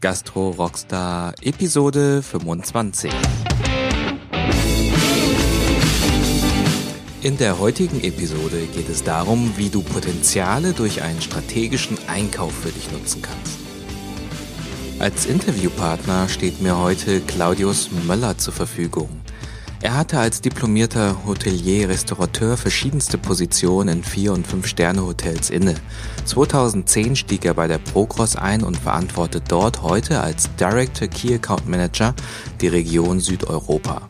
Gastro Rockstar Episode 25. In der heutigen Episode geht es darum, wie du Potenziale durch einen strategischen Einkauf für dich nutzen kannst. Als Interviewpartner steht mir heute Claudius Möller zur Verfügung. Er hatte als diplomierter Hotelier-Restaurateur verschiedenste Positionen in Vier- und Fünf-Sterne-Hotels inne. 2010 stieg er bei der Procross ein und verantwortet dort heute als Director Key Account Manager die Region Südeuropa.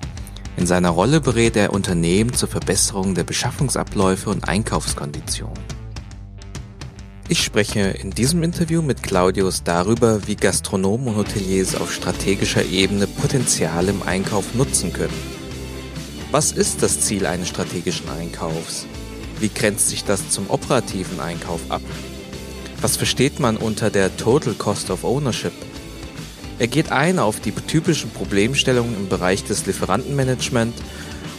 In seiner Rolle berät er Unternehmen zur Verbesserung der Beschaffungsabläufe und Einkaufskonditionen. Ich spreche in diesem Interview mit Claudius darüber, wie Gastronomen und Hoteliers auf strategischer Ebene Potenzial im Einkauf nutzen können. Was ist das Ziel eines strategischen Einkaufs? Wie grenzt sich das zum operativen Einkauf ab? Was versteht man unter der Total Cost of Ownership? Er geht ein auf die typischen Problemstellungen im Bereich des Lieferantenmanagement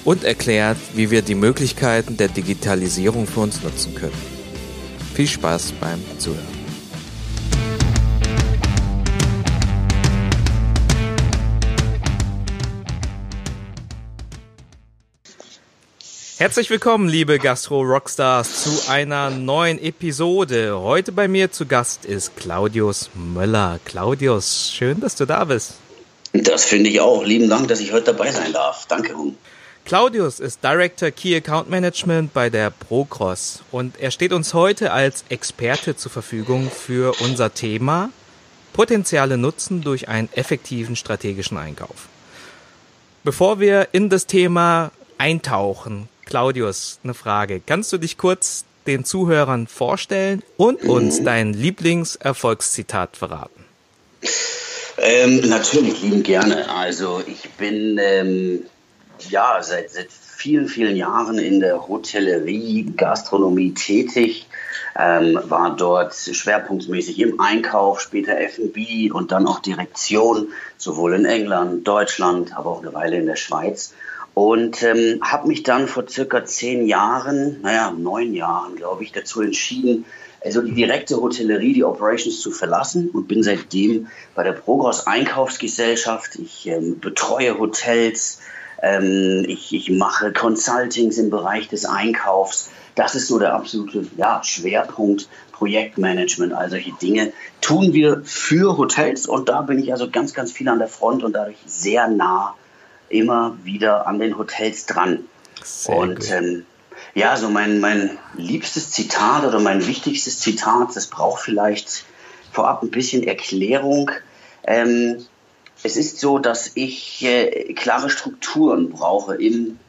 und erklärt, wie wir die Möglichkeiten der Digitalisierung für uns nutzen können. Viel Spaß beim Zuhören. Herzlich willkommen, liebe Gastro-Rockstars, zu einer neuen Episode. Heute bei mir zu Gast ist Claudius Möller. Claudius, schön, dass du da bist. Das finde ich auch. Lieben Dank, dass ich heute dabei sein darf. Danke, Hung. Claudius ist Director Key Account Management bei der Procross und er steht uns heute als Experte zur Verfügung für unser Thema Potenziale nutzen durch einen effektiven strategischen Einkauf. Bevor wir in das Thema eintauchen, Claudius, eine Frage. Kannst du dich kurz den Zuhörern vorstellen und uns mhm. dein Lieblingserfolgszitat verraten? Ähm, natürlich, lieben gerne. Also ich bin ähm, ja seit, seit vielen, vielen Jahren in der Hotellerie, Gastronomie tätig. Ähm, war dort schwerpunktmäßig im Einkauf, später F&B und dann auch Direktion, sowohl in England, Deutschland, aber auch eine Weile in der Schweiz. Und ähm, habe mich dann vor circa zehn Jahren, naja, neun Jahren, glaube ich, dazu entschieden, also die direkte Hotellerie, die Operations zu verlassen und bin seitdem bei der Progress Einkaufsgesellschaft. Ich ähm, betreue Hotels, ähm, ich, ich mache Consultings im Bereich des Einkaufs. Das ist so der absolute ja, Schwerpunkt Projektmanagement, all solche Dinge tun wir für Hotels und da bin ich also ganz, ganz viel an der Front und dadurch sehr nah immer wieder an den Hotels dran. Sehr und ähm, ja, so mein, mein liebstes Zitat oder mein wichtigstes Zitat, das braucht vielleicht vorab ein bisschen Erklärung. Ähm, es ist so, dass ich äh, klare Strukturen brauche, im,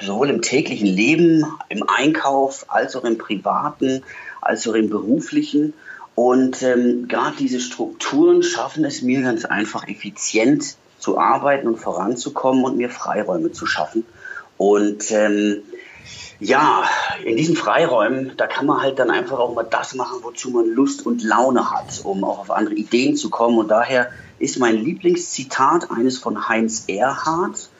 sowohl im täglichen Leben, im Einkauf, als auch im privaten, als auch im beruflichen. Und ähm, gerade diese Strukturen schaffen es mir ganz einfach effizient zu arbeiten und voranzukommen und mir Freiräume zu schaffen. Und ähm, ja, in diesen Freiräumen, da kann man halt dann einfach auch mal das machen, wozu man Lust und Laune hat, um auch auf andere Ideen zu kommen. Und daher ist mein Lieblingszitat eines von Heinz Erhardt.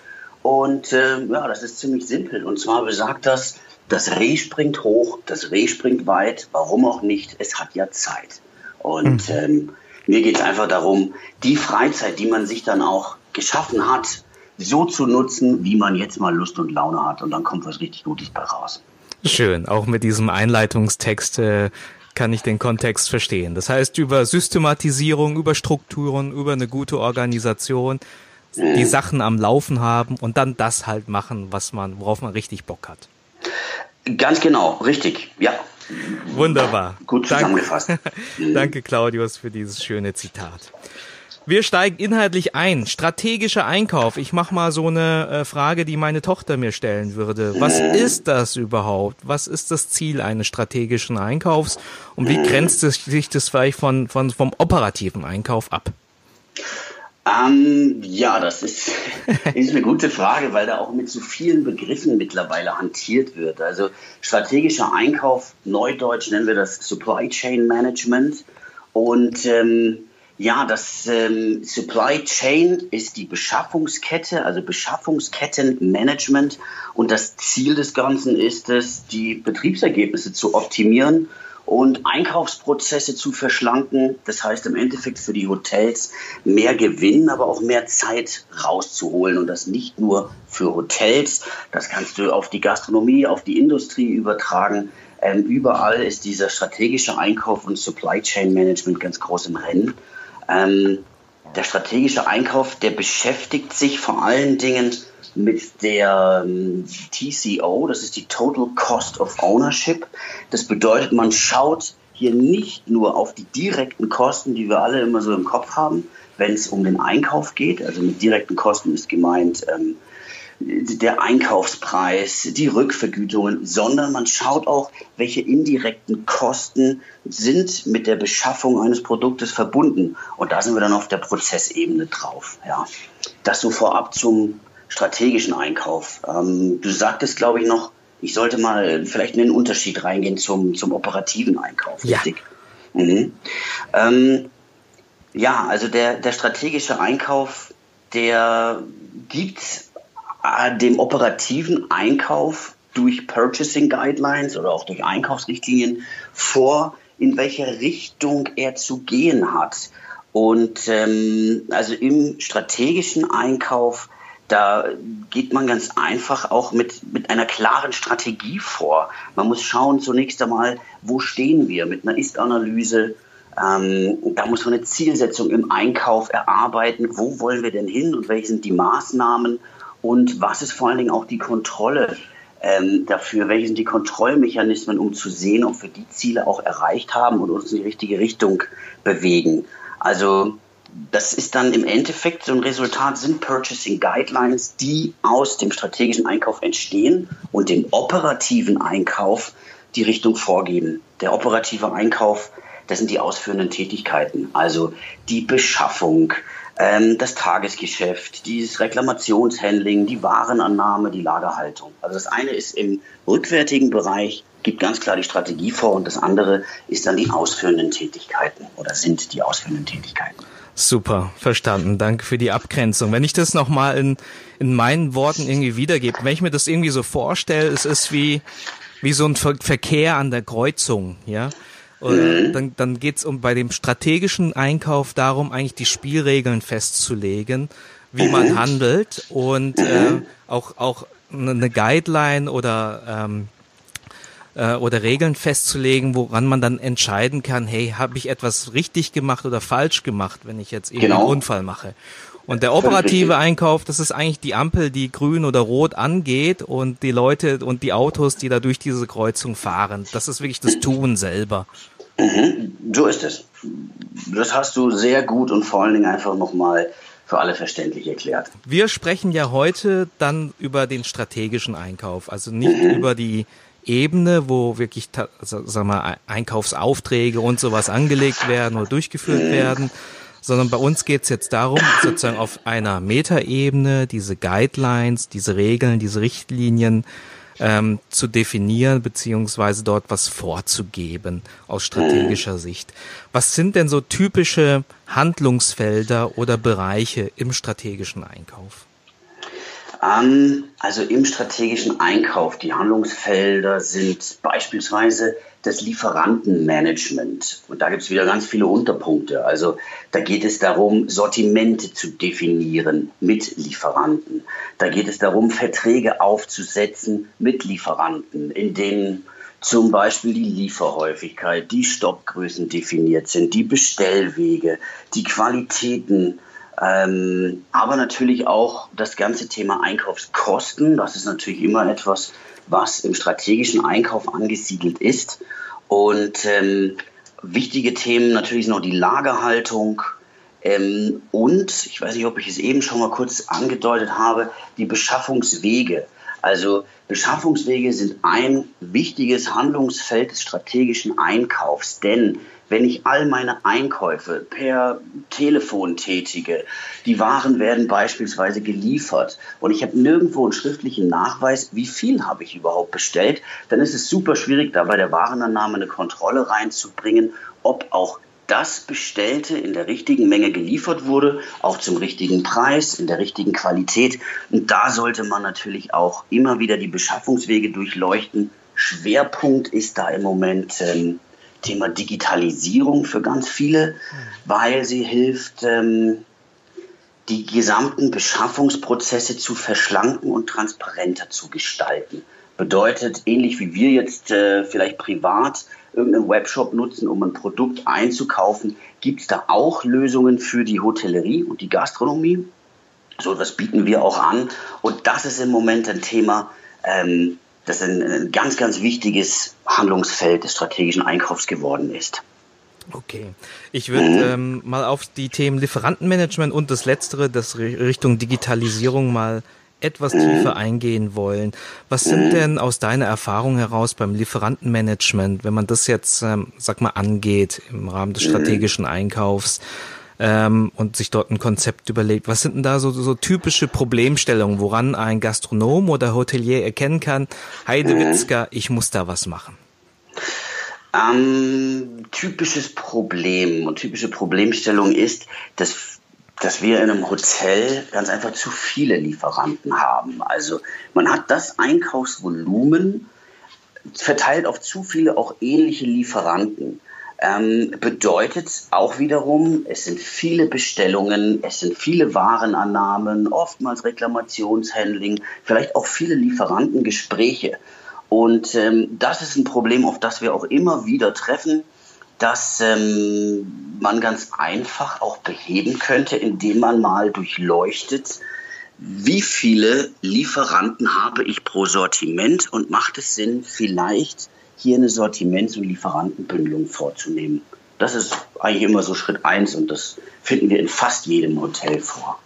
Und äh, ja, das ist ziemlich simpel. Und zwar besagt das, das Reh springt hoch, das Reh springt weit, warum auch nicht, es hat ja Zeit. Und mhm. ähm, mir geht es einfach darum, die Freizeit, die man sich dann auch geschaffen hat, so zu nutzen, wie man jetzt mal Lust und Laune hat. Und dann kommt was richtig Gutes bei raus. Schön. Auch mit diesem Einleitungstext äh, kann ich den Kontext verstehen. Das heißt, über Systematisierung, über Strukturen, über eine gute Organisation, mhm. die Sachen am Laufen haben und dann das halt machen, was man, worauf man richtig Bock hat. Ganz genau, richtig, ja. Wunderbar. Gut zusammengefasst. Danke, Danke, Claudius, für dieses schöne Zitat. Wir steigen inhaltlich ein. Strategischer Einkauf. Ich mache mal so eine äh, Frage, die meine Tochter mir stellen würde. Was ist das überhaupt? Was ist das Ziel eines strategischen Einkaufs? Und wie grenzt es sich das vielleicht von, von, vom operativen Einkauf ab? Ähm, ja, das ist, ist eine gute Frage, weil da auch mit so vielen Begriffen mittlerweile hantiert wird. Also strategischer Einkauf, neudeutsch nennen wir das Supply Chain Management. Und ähm, ja, das ähm, Supply Chain ist die Beschaffungskette, also Beschaffungskettenmanagement. Und das Ziel des Ganzen ist es, die Betriebsergebnisse zu optimieren und Einkaufsprozesse zu verschlanken. Das heißt im Endeffekt für die Hotels mehr Gewinn, aber auch mehr Zeit rauszuholen. Und das nicht nur für Hotels, das kannst du auf die Gastronomie, auf die Industrie übertragen. Ähm, überall ist dieser strategische Einkauf und Supply Chain Management ganz groß im Rennen. Ähm, der strategische Einkauf, der beschäftigt sich vor allen Dingen mit der ähm, TCO, das ist die Total Cost of Ownership. Das bedeutet, man schaut hier nicht nur auf die direkten Kosten, die wir alle immer so im Kopf haben, wenn es um den Einkauf geht. Also mit direkten Kosten ist gemeint ähm, der Einkaufspreis, die Rückvergütungen, sondern man schaut auch, welche indirekten Kosten sind mit der Beschaffung eines Produktes verbunden. Und da sind wir dann auf der Prozessebene drauf. Ja. Das so vorab zum strategischen Einkauf. Ähm, du sagtest, glaube ich, noch, ich sollte mal vielleicht in den Unterschied reingehen zum, zum operativen Einkauf. Richtig? Ja. Mhm. Ähm, ja, also der, der strategische Einkauf, der gibt äh, dem operativen Einkauf durch Purchasing Guidelines oder auch durch Einkaufsrichtlinien vor, in welche Richtung er zu gehen hat. Und ähm, also im strategischen Einkauf da geht man ganz einfach auch mit, mit einer klaren Strategie vor. Man muss schauen zunächst einmal, wo stehen wir mit einer Ist-Analyse. Ähm, da muss man eine Zielsetzung im Einkauf erarbeiten. Wo wollen wir denn hin und welche sind die Maßnahmen? Und was ist vor allen Dingen auch die Kontrolle ähm, dafür? Welche sind die Kontrollmechanismen, um zu sehen, ob wir die Ziele auch erreicht haben und uns in die richtige Richtung bewegen? Also das ist dann im Endeffekt so ein Resultat, sind Purchasing Guidelines, die aus dem strategischen Einkauf entstehen und dem operativen Einkauf die Richtung vorgeben. Der operative Einkauf, das sind die ausführenden Tätigkeiten, also die Beschaffung, ähm, das Tagesgeschäft, dieses Reklamationshandling, die Warenannahme, die Lagerhaltung. Also das eine ist im rückwärtigen Bereich, gibt ganz klar die Strategie vor und das andere ist dann die ausführenden Tätigkeiten oder sind die ausführenden Tätigkeiten. Super, verstanden. Danke für die Abgrenzung. Wenn ich das nochmal in, in meinen Worten irgendwie wiedergebe, wenn ich mir das irgendwie so vorstelle, es ist wie, wie so ein Ver Verkehr an der Kreuzung, ja. Und dann, dann geht's um bei dem strategischen Einkauf darum, eigentlich die Spielregeln festzulegen, wie man handelt und äh, auch, auch eine Guideline oder ähm, äh, oder Regeln festzulegen, woran man dann entscheiden kann, hey, habe ich etwas richtig gemacht oder falsch gemacht, wenn ich jetzt eben genau. einen Unfall mache. Und der operative Einkauf, das ist eigentlich die Ampel, die grün oder rot angeht und die Leute und die Autos, die da durch diese Kreuzung fahren. Das ist wirklich das Tun selber. Mhm, so ist es. Das hast du sehr gut und vor allen Dingen einfach nochmal für alle verständlich erklärt. Wir sprechen ja heute dann über den strategischen Einkauf, also nicht mhm. über die Ebene, wo wirklich, sag mal, Einkaufsaufträge und sowas angelegt werden oder durchgeführt werden, sondern bei uns geht's jetzt darum, sozusagen auf einer Metaebene diese Guidelines, diese Regeln, diese Richtlinien ähm, zu definieren beziehungsweise dort was vorzugeben aus strategischer Sicht. Was sind denn so typische Handlungsfelder oder Bereiche im strategischen Einkauf? Also im strategischen Einkauf, die Handlungsfelder sind beispielsweise das Lieferantenmanagement. Und da gibt es wieder ganz viele Unterpunkte. Also da geht es darum, Sortimente zu definieren mit Lieferanten. Da geht es darum, Verträge aufzusetzen mit Lieferanten, in denen zum Beispiel die Lieferhäufigkeit, die Stoppgrößen definiert sind, die Bestellwege, die Qualitäten ähm, aber natürlich auch das ganze Thema Einkaufskosten. Das ist natürlich immer etwas, was im strategischen Einkauf angesiedelt ist. Und ähm, wichtige Themen natürlich sind noch die Lagerhaltung ähm, und, ich weiß nicht, ob ich es eben schon mal kurz angedeutet habe, die Beschaffungswege. Also Beschaffungswege sind ein wichtiges Handlungsfeld des strategischen Einkaufs, denn wenn ich all meine Einkäufe per Telefon tätige, die Waren werden beispielsweise geliefert. Und ich habe nirgendwo einen schriftlichen Nachweis, wie viel habe ich überhaupt bestellt, dann ist es super schwierig, da bei der Warenannahme eine Kontrolle reinzubringen, ob auch das Bestellte in der richtigen Menge geliefert wurde, auch zum richtigen Preis, in der richtigen Qualität. Und da sollte man natürlich auch immer wieder die Beschaffungswege durchleuchten. Schwerpunkt ist da im Moment ähm, Thema Digitalisierung für ganz viele, weil sie hilft, ähm, die gesamten Beschaffungsprozesse zu verschlanken und transparenter zu gestalten. Bedeutet, ähnlich wie wir jetzt äh, vielleicht privat irgendeinen Webshop nutzen, um ein Produkt einzukaufen, gibt es da auch Lösungen für die Hotellerie und die Gastronomie. So etwas bieten wir auch an. Und das ist im Moment ein Thema, ähm, das ein, ein ganz, ganz wichtiges Handlungsfeld des strategischen Einkaufs geworden ist. Okay. Ich würde mhm. ähm, mal auf die Themen Lieferantenmanagement und das Letztere, das Richtung Digitalisierung mal etwas mhm. tiefer eingehen wollen. Was sind mhm. denn aus deiner Erfahrung heraus beim Lieferantenmanagement, wenn man das jetzt, ähm, sag mal, angeht im Rahmen des mhm. strategischen Einkaufs ähm, und sich dort ein Konzept überlegt? Was sind denn da so, so typische Problemstellungen, woran ein Gastronom oder Hotelier erkennen kann, Heidewitzka, ich muss da was machen? Ähm, typisches Problem und typische Problemstellung ist, dass, dass wir in einem Hotel ganz einfach zu viele Lieferanten haben. Also man hat das Einkaufsvolumen verteilt auf zu viele auch ähnliche Lieferanten. Ähm, bedeutet auch wiederum, es sind viele Bestellungen, es sind viele Warenannahmen, oftmals Reklamationshandling, vielleicht auch viele Lieferantengespräche. Und ähm, das ist ein Problem, auf das wir auch immer wieder treffen, dass ähm, man ganz einfach auch beheben könnte, indem man mal durchleuchtet, wie viele Lieferanten habe ich pro Sortiment und macht es Sinn, vielleicht hier eine Sortiments- und Lieferantenbündelung vorzunehmen. Das ist eigentlich immer so Schritt eins und das finden wir in fast jedem Hotel vor.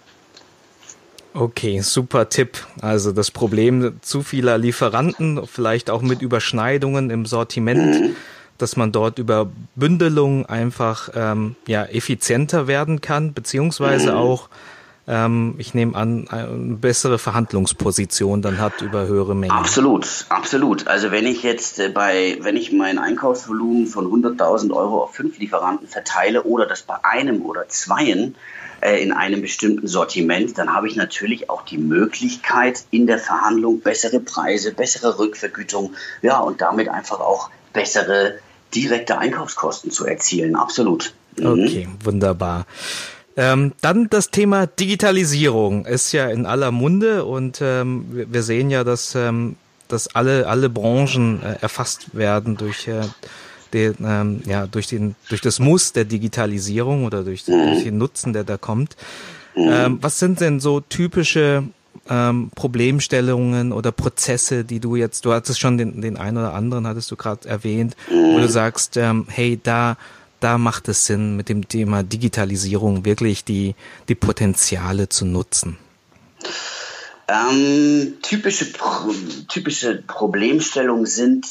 Okay, super Tipp. Also das Problem zu vieler Lieferanten, vielleicht auch mit Überschneidungen im Sortiment, mhm. Dass man dort über Bündelung einfach ähm, ja effizienter werden kann, beziehungsweise mhm. auch ähm, ich nehme an, eine bessere Verhandlungsposition dann hat über höhere Mengen. Absolut, absolut. Also wenn ich jetzt äh, bei, wenn ich mein Einkaufsvolumen von 100.000 Euro auf fünf Lieferanten verteile oder das bei einem oder zweien äh, in einem bestimmten Sortiment, dann habe ich natürlich auch die Möglichkeit in der Verhandlung bessere Preise, bessere Rückvergütung, ja und damit einfach auch bessere direkte Einkaufskosten zu erzielen. Absolut. Mhm. Okay, wunderbar. Ähm, dann das Thema Digitalisierung ist ja in aller Munde und ähm, wir sehen ja, dass, ähm, dass alle, alle Branchen äh, erfasst werden durch, äh, den, ähm, ja, durch, den, durch das Muss der Digitalisierung oder durch, durch den Nutzen, der da kommt. Ähm, was sind denn so typische ähm, Problemstellungen oder Prozesse, die du jetzt, du hattest schon den, den einen oder anderen, hattest du gerade erwähnt, wo du sagst, ähm, hey, da da macht es Sinn, mit dem Thema Digitalisierung wirklich die, die Potenziale zu nutzen? Ähm, typische, typische Problemstellungen sind,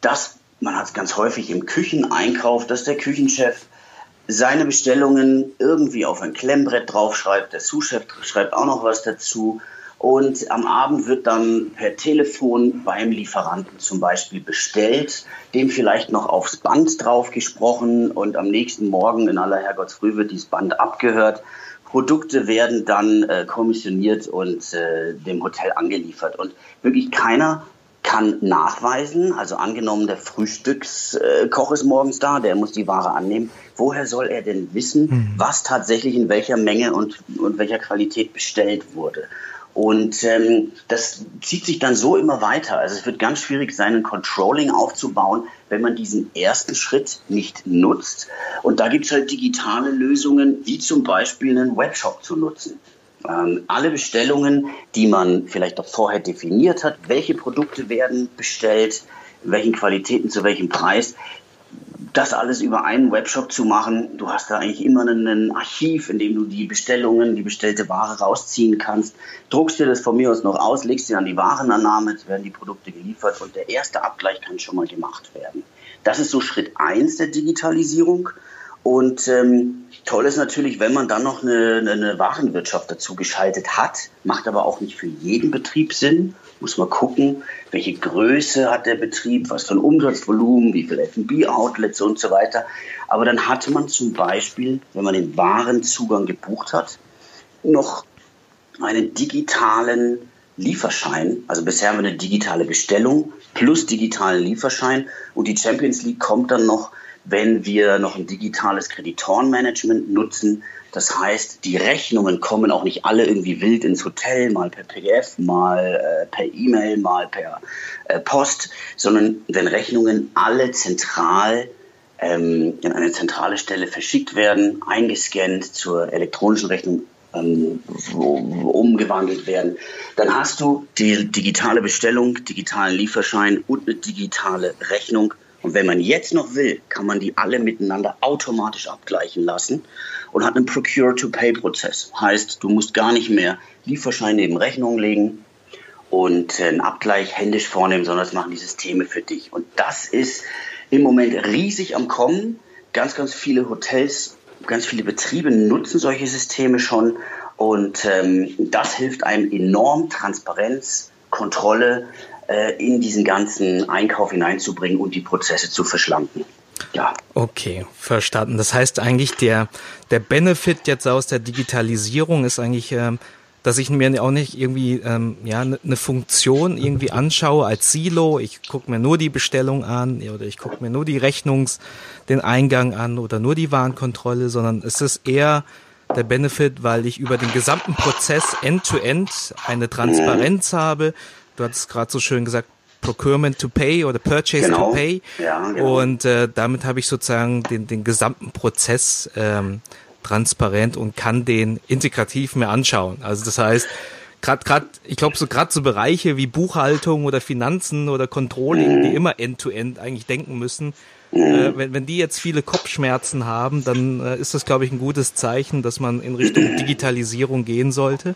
dass man hat es ganz häufig im Kücheneinkauf, dass der Küchenchef seine Bestellungen irgendwie auf ein Klemmbrett draufschreibt, der Sous-Chef schreibt auch noch was dazu und am Abend wird dann per Telefon beim Lieferanten zum Beispiel bestellt, dem vielleicht noch aufs Band drauf gesprochen und am nächsten Morgen in aller Herrgottsfrüh wird dieses Band abgehört. Produkte werden dann äh, kommissioniert und äh, dem Hotel angeliefert. Und wirklich keiner kann nachweisen, also angenommen, der Frühstückskoch ist morgens da, der muss die Ware annehmen. Woher soll er denn wissen, mhm. was tatsächlich in welcher Menge und, und welcher Qualität bestellt wurde? Und ähm, das zieht sich dann so immer weiter. Also es wird ganz schwierig sein, ein Controlling aufzubauen, wenn man diesen ersten Schritt nicht nutzt. Und da gibt es halt digitale Lösungen, wie zum Beispiel einen Webshop zu nutzen. Ähm, alle Bestellungen, die man vielleicht auch vorher definiert hat, welche Produkte werden bestellt, in welchen Qualitäten, zu welchem Preis, das alles über einen Webshop zu machen. Du hast da eigentlich immer ein Archiv, in dem du die Bestellungen, die bestellte Ware rausziehen kannst. Druckst dir das von mir aus noch aus, legst dir an die Warenannahme, werden die Produkte geliefert und der erste Abgleich kann schon mal gemacht werden. Das ist so Schritt eins der Digitalisierung. Und ähm, toll ist natürlich, wenn man dann noch eine, eine Warenwirtschaft dazu geschaltet hat, macht aber auch nicht für jeden Betrieb Sinn. Muss man gucken, welche Größe hat der Betrieb, was für ein Umsatzvolumen, wie viele F&B-Outlets und so weiter. Aber dann hatte man zum Beispiel, wenn man den Warenzugang gebucht hat, noch einen digitalen Lieferschein. Also bisher haben wir eine digitale Bestellung plus digitalen Lieferschein und die Champions League kommt dann noch, wenn wir noch ein digitales Kreditorenmanagement nutzen. Das heißt, die Rechnungen kommen auch nicht alle irgendwie wild ins Hotel, mal per PDF, mal äh, per E-Mail, mal per äh, Post, sondern wenn Rechnungen alle zentral ähm, in eine zentrale Stelle verschickt werden, eingescannt zur elektronischen Rechnung ähm, umgewandelt werden. Dann hast du die digitale Bestellung, digitalen Lieferschein und eine digitale Rechnung. Und wenn man jetzt noch will, kann man die alle miteinander automatisch abgleichen lassen und hat einen Procure-to-Pay-Prozess. Heißt, du musst gar nicht mehr Lieferschein neben Rechnung legen und einen Abgleich händisch vornehmen, sondern das machen die Systeme für dich. Und das ist im Moment riesig am Kommen. Ganz, ganz viele Hotels, ganz viele Betriebe nutzen solche Systeme schon. Und ähm, das hilft einem enorm, Transparenz, Kontrolle äh, in diesen ganzen Einkauf hineinzubringen und die Prozesse zu verschlanken. Ja. Okay, verstanden. Das heißt eigentlich, der, der Benefit jetzt aus der Digitalisierung ist eigentlich, ähm, dass ich mir auch nicht irgendwie ähm, ja eine ne Funktion irgendwie anschaue als Silo. Ich gucke mir nur die Bestellung an oder ich gucke mir nur die Rechnungs, den Eingang an oder nur die Warenkontrolle, sondern es ist eher der Benefit, weil ich über den gesamten Prozess end-to-end -End eine Transparenz habe. Du hattest gerade so schön gesagt, Procurement to Pay oder Purchase genau. to Pay. Ja, genau. Und äh, damit habe ich sozusagen den, den gesamten Prozess ähm, transparent und kann den integrativ mir anschauen. Also das heißt, gerade gerade ich glaube so gerade so Bereiche wie Buchhaltung oder Finanzen oder Controlling, die immer end-to-end -end eigentlich denken müssen, äh, wenn, wenn die jetzt viele Kopfschmerzen haben, dann äh, ist das, glaube ich, ein gutes Zeichen, dass man in Richtung Digitalisierung gehen sollte,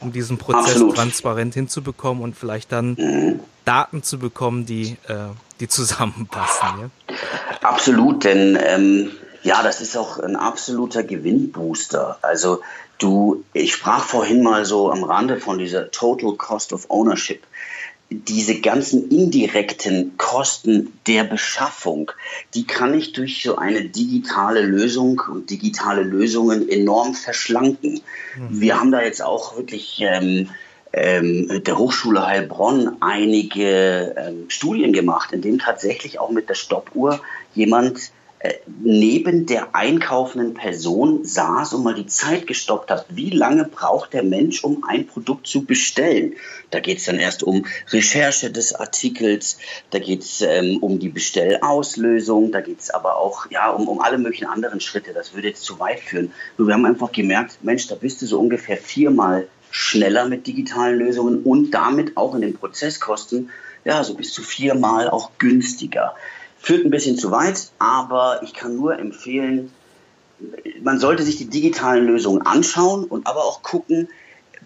um diesen Prozess Absolut. transparent hinzubekommen und vielleicht dann mhm. Daten zu bekommen, die, äh, die zusammenpassen. Ja? Absolut, denn ähm, ja, das ist auch ein absoluter Gewinnbooster. Also du, ich sprach vorhin mal so am Rande von dieser Total Cost of Ownership. Diese ganzen indirekten Kosten der Beschaffung, die kann ich durch so eine digitale Lösung und digitale Lösungen enorm verschlanken. Mhm. Wir haben da jetzt auch wirklich ähm, ähm, der Hochschule Heilbronn einige ähm, Studien gemacht, in denen tatsächlich auch mit der Stoppuhr jemand neben der einkaufenden Person saß und mal die Zeit gestoppt hat. Wie lange braucht der Mensch, um ein Produkt zu bestellen? Da geht es dann erst um Recherche des Artikels, da geht es ähm, um die Bestellauslösung, da geht es aber auch ja, um, um alle möglichen anderen Schritte. Das würde jetzt zu weit führen. Nur wir haben einfach gemerkt, Mensch, da bist du so ungefähr viermal schneller mit digitalen Lösungen und damit auch in den Prozesskosten ja, so bis zu viermal auch günstiger. Führt ein bisschen zu weit, aber ich kann nur empfehlen, man sollte sich die digitalen Lösungen anschauen und aber auch gucken,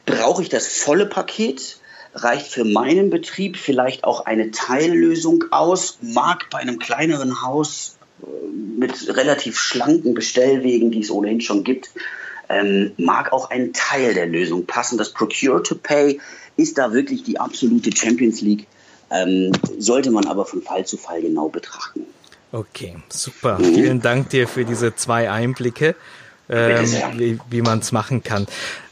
brauche ich das volle Paket? Reicht für meinen Betrieb vielleicht auch eine Teillösung aus? Mag bei einem kleineren Haus äh, mit relativ schlanken Bestellwegen, die es ohnehin schon gibt, ähm, mag auch ein Teil der Lösung passen. Das Procure to Pay ist da wirklich die absolute Champions League ähm, sollte man aber von Fall zu Fall genau betrachten. Okay, super. Mhm. Vielen Dank dir für diese zwei Einblicke, ähm, wie, wie man es machen kann.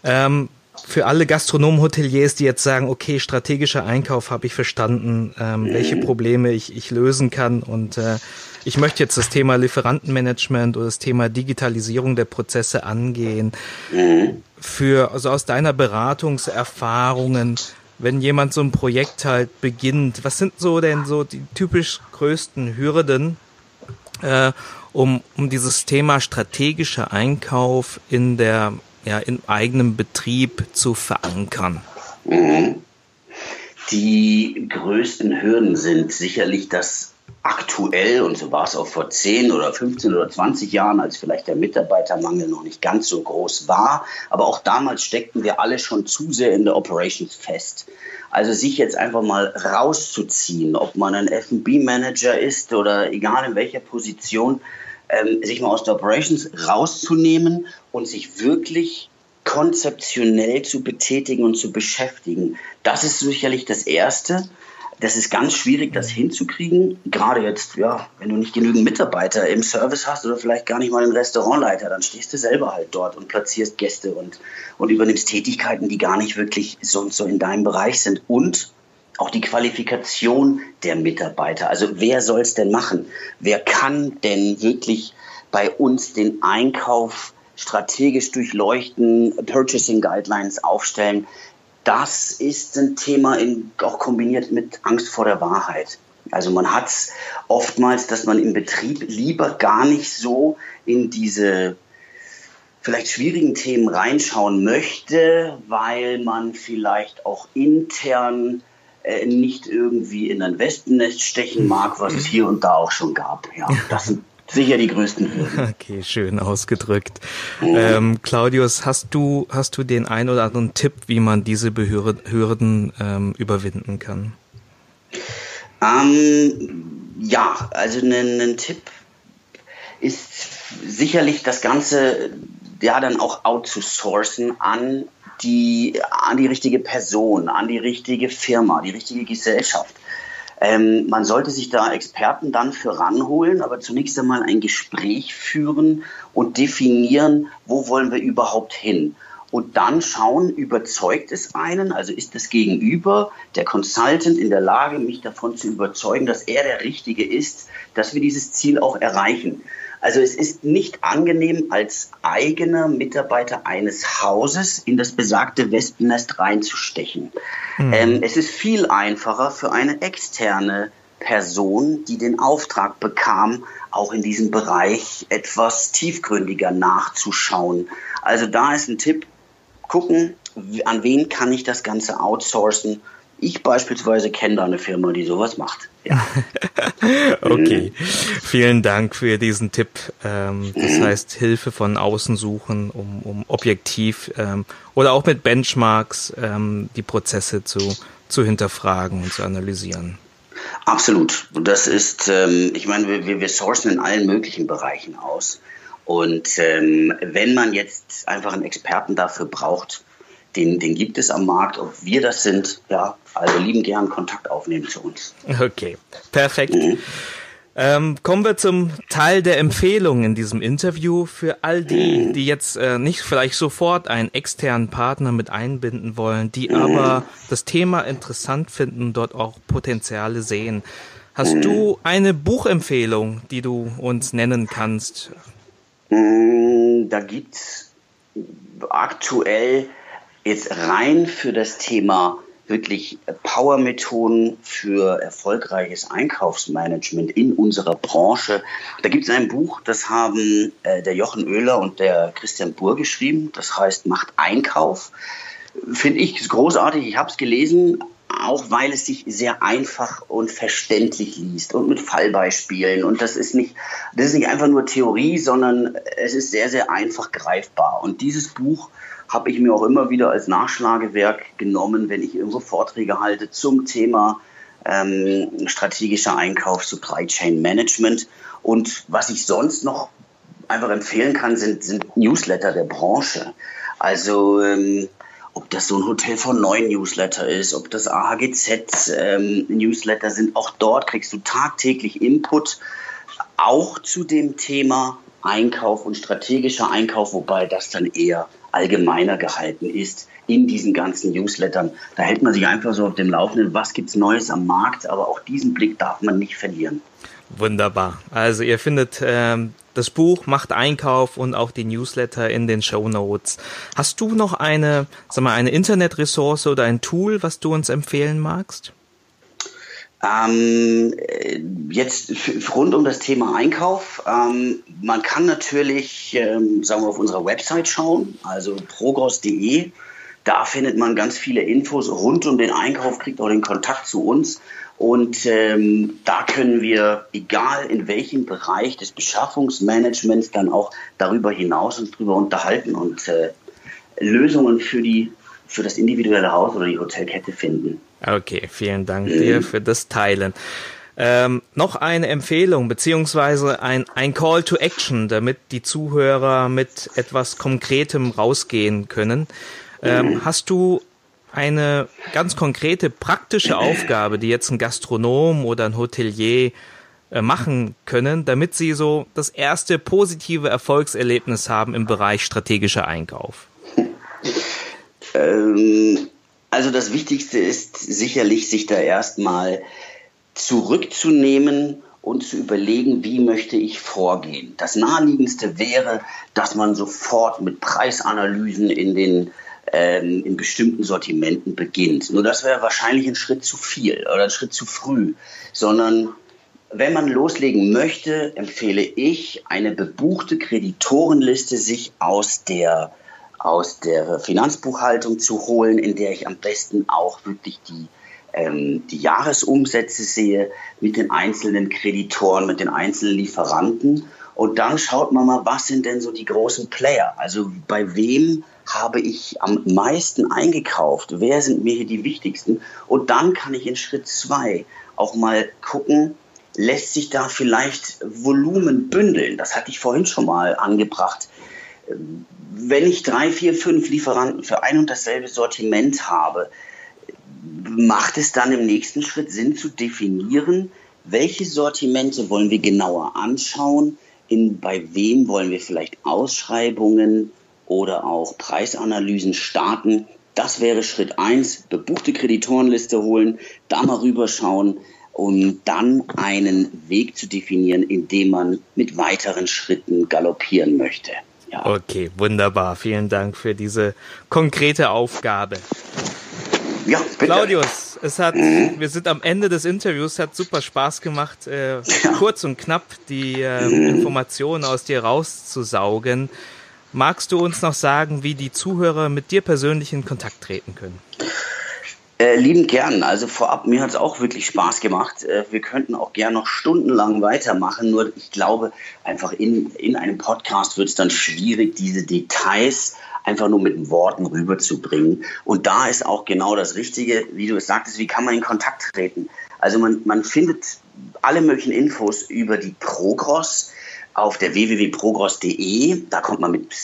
Ähm, für alle Gastronomen, Hoteliers, die jetzt sagen, okay, strategischer Einkauf habe ich verstanden, ähm, mhm. welche Probleme ich, ich lösen kann und äh, ich möchte jetzt das Thema Lieferantenmanagement oder das Thema Digitalisierung der Prozesse angehen. Mhm. Für, also aus deiner Beratungserfahrungen, wenn jemand so ein Projekt halt beginnt, was sind so denn so die typisch größten Hürden, äh, um, um dieses Thema strategischer Einkauf in der, ja, im eigenen Betrieb zu verankern? Mhm. Die größten Hürden sind sicherlich das aktuell, und so war es auch vor 10 oder 15 oder 20 Jahren, als vielleicht der Mitarbeitermangel noch nicht ganz so groß war. Aber auch damals steckten wir alle schon zu sehr in der Operations fest. Also sich jetzt einfach mal rauszuziehen, ob man ein FB-Manager ist oder egal in welcher Position, ähm, sich mal aus der Operations rauszunehmen und sich wirklich konzeptionell zu betätigen und zu beschäftigen. Das ist sicherlich das Erste das ist ganz schwierig, das hinzukriegen. Gerade jetzt, ja, wenn du nicht genügend Mitarbeiter im Service hast oder vielleicht gar nicht mal einen Restaurantleiter, dann stehst du selber halt dort und platzierst Gäste und, und übernimmst Tätigkeiten, die gar nicht wirklich sonst so in deinem Bereich sind. Und auch die Qualifikation der Mitarbeiter. Also wer soll es denn machen? Wer kann denn wirklich bei uns den Einkauf strategisch durchleuchten, Purchasing Guidelines aufstellen? Das ist ein Thema in, auch kombiniert mit Angst vor der Wahrheit. Also man hat es oftmals, dass man im Betrieb lieber gar nicht so in diese vielleicht schwierigen Themen reinschauen möchte, weil man vielleicht auch intern äh, nicht irgendwie in ein Wespennest stechen mag, was es hier und da auch schon gab. Ja, das sind sicher die größten Hürden. Okay, schön ausgedrückt. Mhm. Ähm, Claudius, hast du, hast du den ein oder anderen Tipp, wie man diese Hürden ähm, überwinden kann? Ähm, ja, also ein Tipp ist sicherlich das Ganze ja dann auch outzusourcen an die, an die richtige Person, an die richtige Firma, die richtige Gesellschaft. Ähm, man sollte sich da Experten dann für ranholen, aber zunächst einmal ein Gespräch führen und definieren, wo wollen wir überhaupt hin. Und dann schauen, überzeugt es einen, also ist das Gegenüber, der Consultant in der Lage, mich davon zu überzeugen, dass er der Richtige ist, dass wir dieses Ziel auch erreichen. Also es ist nicht angenehm, als eigener Mitarbeiter eines Hauses in das besagte Wespennest reinzustechen. Mhm. Ähm, es ist viel einfacher für eine externe Person, die den Auftrag bekam, auch in diesem Bereich etwas tiefgründiger nachzuschauen. Also da ist ein Tipp, gucken, an wen kann ich das Ganze outsourcen ich beispielsweise kenne da eine Firma, die sowas macht. Ja. okay, vielen Dank für diesen Tipp. Ähm, das mhm. heißt, Hilfe von außen suchen, um, um objektiv ähm, oder auch mit Benchmarks ähm, die Prozesse zu, zu hinterfragen und zu analysieren. Absolut. Das ist, ich meine, wir, wir sourcen in allen möglichen Bereichen aus. Und wenn man jetzt einfach einen Experten dafür braucht, den, den gibt es am Markt. Ob wir das sind, ja, also lieben gern Kontakt aufnehmen zu uns. Okay, perfekt. Mhm. Ähm, kommen wir zum Teil der Empfehlungen in diesem Interview für all die, mhm. die jetzt äh, nicht vielleicht sofort einen externen Partner mit einbinden wollen, die mhm. aber das Thema interessant finden, dort auch Potenziale sehen. Hast mhm. du eine Buchempfehlung, die du uns nennen kannst? Da gibt's aktuell jetzt rein für das Thema wirklich Power-Methoden für erfolgreiches Einkaufsmanagement in unserer Branche. Da gibt es ein Buch, das haben äh, der Jochen Oehler und der Christian Burr geschrieben. Das heißt Macht Einkauf. Finde ich großartig. Ich habe es gelesen, auch weil es sich sehr einfach und verständlich liest und mit Fallbeispielen. Und das ist nicht, das ist nicht einfach nur Theorie, sondern es ist sehr, sehr einfach greifbar. Und dieses Buch habe ich mir auch immer wieder als Nachschlagewerk genommen, wenn ich irgendwo Vorträge halte zum Thema ähm, strategischer Einkauf, Supply Chain Management. Und was ich sonst noch einfach empfehlen kann, sind, sind Newsletter der Branche. Also ähm, ob das so ein Hotel von neuen Newsletter ist, ob das AHGZ ähm, Newsletter sind, auch dort kriegst du tagtäglich Input, auch zu dem Thema Einkauf und strategischer Einkauf, wobei das dann eher allgemeiner gehalten ist in diesen ganzen Newslettern. Da hält man sich einfach so auf dem Laufenden, was gibt es Neues am Markt, aber auch diesen Blick darf man nicht verlieren. Wunderbar. Also ihr findet ähm, das Buch Macht Einkauf und auch die Newsletter in den Show Notes. Hast du noch eine, sag mal, eine Internetressource oder ein Tool, was du uns empfehlen magst? Ähm, jetzt rund um das Thema Einkauf. Ähm, man kann natürlich, ähm, sagen wir, auf unserer Website schauen, also progros.de. Da findet man ganz viele Infos rund um den Einkauf, kriegt auch den Kontakt zu uns. Und ähm, da können wir, egal in welchem Bereich des Beschaffungsmanagements, dann auch darüber hinaus uns drüber unterhalten und äh, Lösungen für die für das individuelle Haus oder die Hotelkette finden. Okay, vielen Dank dir für das Teilen. Ähm, noch eine Empfehlung beziehungsweise ein, ein Call to Action, damit die Zuhörer mit etwas Konkretem rausgehen können. Ähm. Hast du eine ganz konkrete praktische Aufgabe, die jetzt ein Gastronom oder ein Hotelier äh, machen können, damit sie so das erste positive Erfolgserlebnis haben im Bereich strategischer Einkauf? Ähm, also das Wichtigste ist sicherlich, sich da erstmal zurückzunehmen und zu überlegen, wie möchte ich vorgehen. Das naheliegendste wäre, dass man sofort mit Preisanalysen in den ähm, in bestimmten Sortimenten beginnt. Nur das wäre wahrscheinlich ein Schritt zu viel oder ein Schritt zu früh, sondern wenn man loslegen möchte, empfehle ich, eine bebuchte Kreditorenliste sich aus der, aus der Finanzbuchhaltung zu holen, in der ich am besten auch wirklich die, ähm, die Jahresumsätze sehe mit den einzelnen Kreditoren, mit den einzelnen Lieferanten. Und dann schaut man mal, was sind denn so die großen Player? Also bei wem habe ich am meisten eingekauft? Wer sind mir hier die wichtigsten? Und dann kann ich in Schritt zwei auch mal gucken, lässt sich da vielleicht Volumen bündeln? Das hatte ich vorhin schon mal angebracht. Wenn ich drei, vier, fünf Lieferanten für ein und dasselbe Sortiment habe, macht es dann im nächsten Schritt Sinn zu definieren, welche Sortimente wollen wir genauer anschauen, in, bei wem wollen wir vielleicht Ausschreibungen oder auch Preisanalysen starten. Das wäre Schritt eins: bebuchte Kreditorenliste holen, da mal rüberschauen, um dann einen Weg zu definieren, in dem man mit weiteren Schritten galoppieren möchte. Ja. Okay, wunderbar. Vielen Dank für diese konkrete Aufgabe. Ja, bitte. Claudius, es hat, mhm. wir sind am Ende des Interviews, hat super Spaß gemacht, äh, ja. kurz und knapp die äh, mhm. Informationen aus dir rauszusaugen. Magst du uns noch sagen, wie die Zuhörer mit dir persönlich in Kontakt treten können? Äh, lieben gern. Also vorab, mir hat es auch wirklich Spaß gemacht. Äh, wir könnten auch gern noch stundenlang weitermachen. Nur ich glaube, einfach in, in einem Podcast wird es dann schwierig, diese Details einfach nur mit Worten rüberzubringen. Und da ist auch genau das Richtige, wie du es sagtest, wie kann man in Kontakt treten? Also man, man findet alle möglichen Infos über die Progros auf der www.progros.de. Da kommt man mit,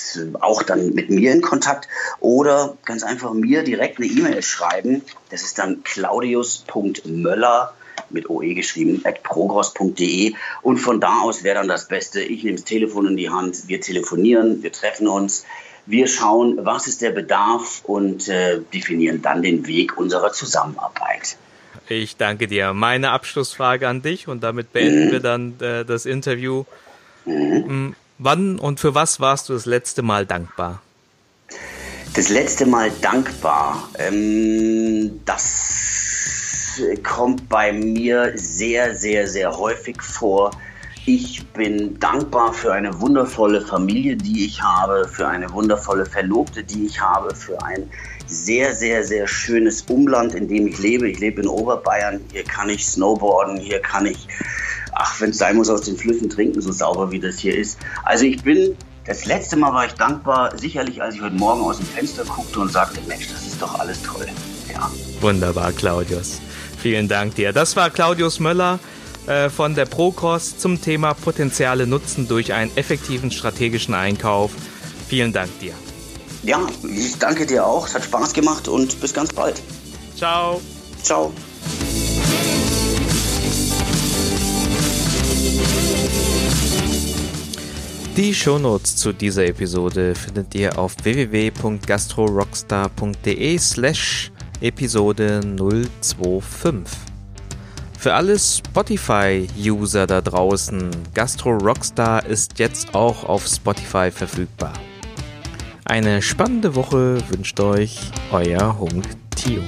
auch dann mit mir in Kontakt oder ganz einfach mir direkt eine E-Mail schreiben. Das ist dann claudius.möller mit OE geschrieben, at progros.de. Und von da aus wäre dann das Beste. Ich nehme das Telefon in die Hand, wir telefonieren, wir treffen uns, wir schauen, was ist der Bedarf und äh, definieren dann den Weg unserer Zusammenarbeit. Ich danke dir. Meine Abschlussfrage an dich und damit beenden mhm. wir dann äh, das Interview. Mhm. Wann und für was warst du das letzte Mal dankbar? Das letzte Mal dankbar. Ähm, das kommt bei mir sehr, sehr, sehr häufig vor. Ich bin dankbar für eine wundervolle Familie, die ich habe, für eine wundervolle Verlobte, die ich habe, für ein sehr, sehr, sehr schönes Umland, in dem ich lebe. Ich lebe in Oberbayern. Hier kann ich snowboarden, hier kann ich ach, wenn es sein muss, aus den Flüssen trinken, so sauber wie das hier ist. Also ich bin, das letzte Mal war ich dankbar, sicherlich als ich heute Morgen aus dem Fenster guckte und sagte, Mensch, das ist doch alles toll. Ja. Wunderbar, Claudius. Vielen Dank dir. Das war Claudius Möller äh, von der Procross zum Thema Potenziale nutzen durch einen effektiven strategischen Einkauf. Vielen Dank dir. Ja, ich danke dir auch. Es hat Spaß gemacht und bis ganz bald. Ciao. Ciao. Die Shownotes zu dieser Episode findet ihr auf www.gastrorockstar.de slash Episode 025. Für alle Spotify-User da draußen, Gastro Rockstar ist jetzt auch auf Spotify verfügbar. Eine spannende Woche wünscht euch euer Hunk Tio.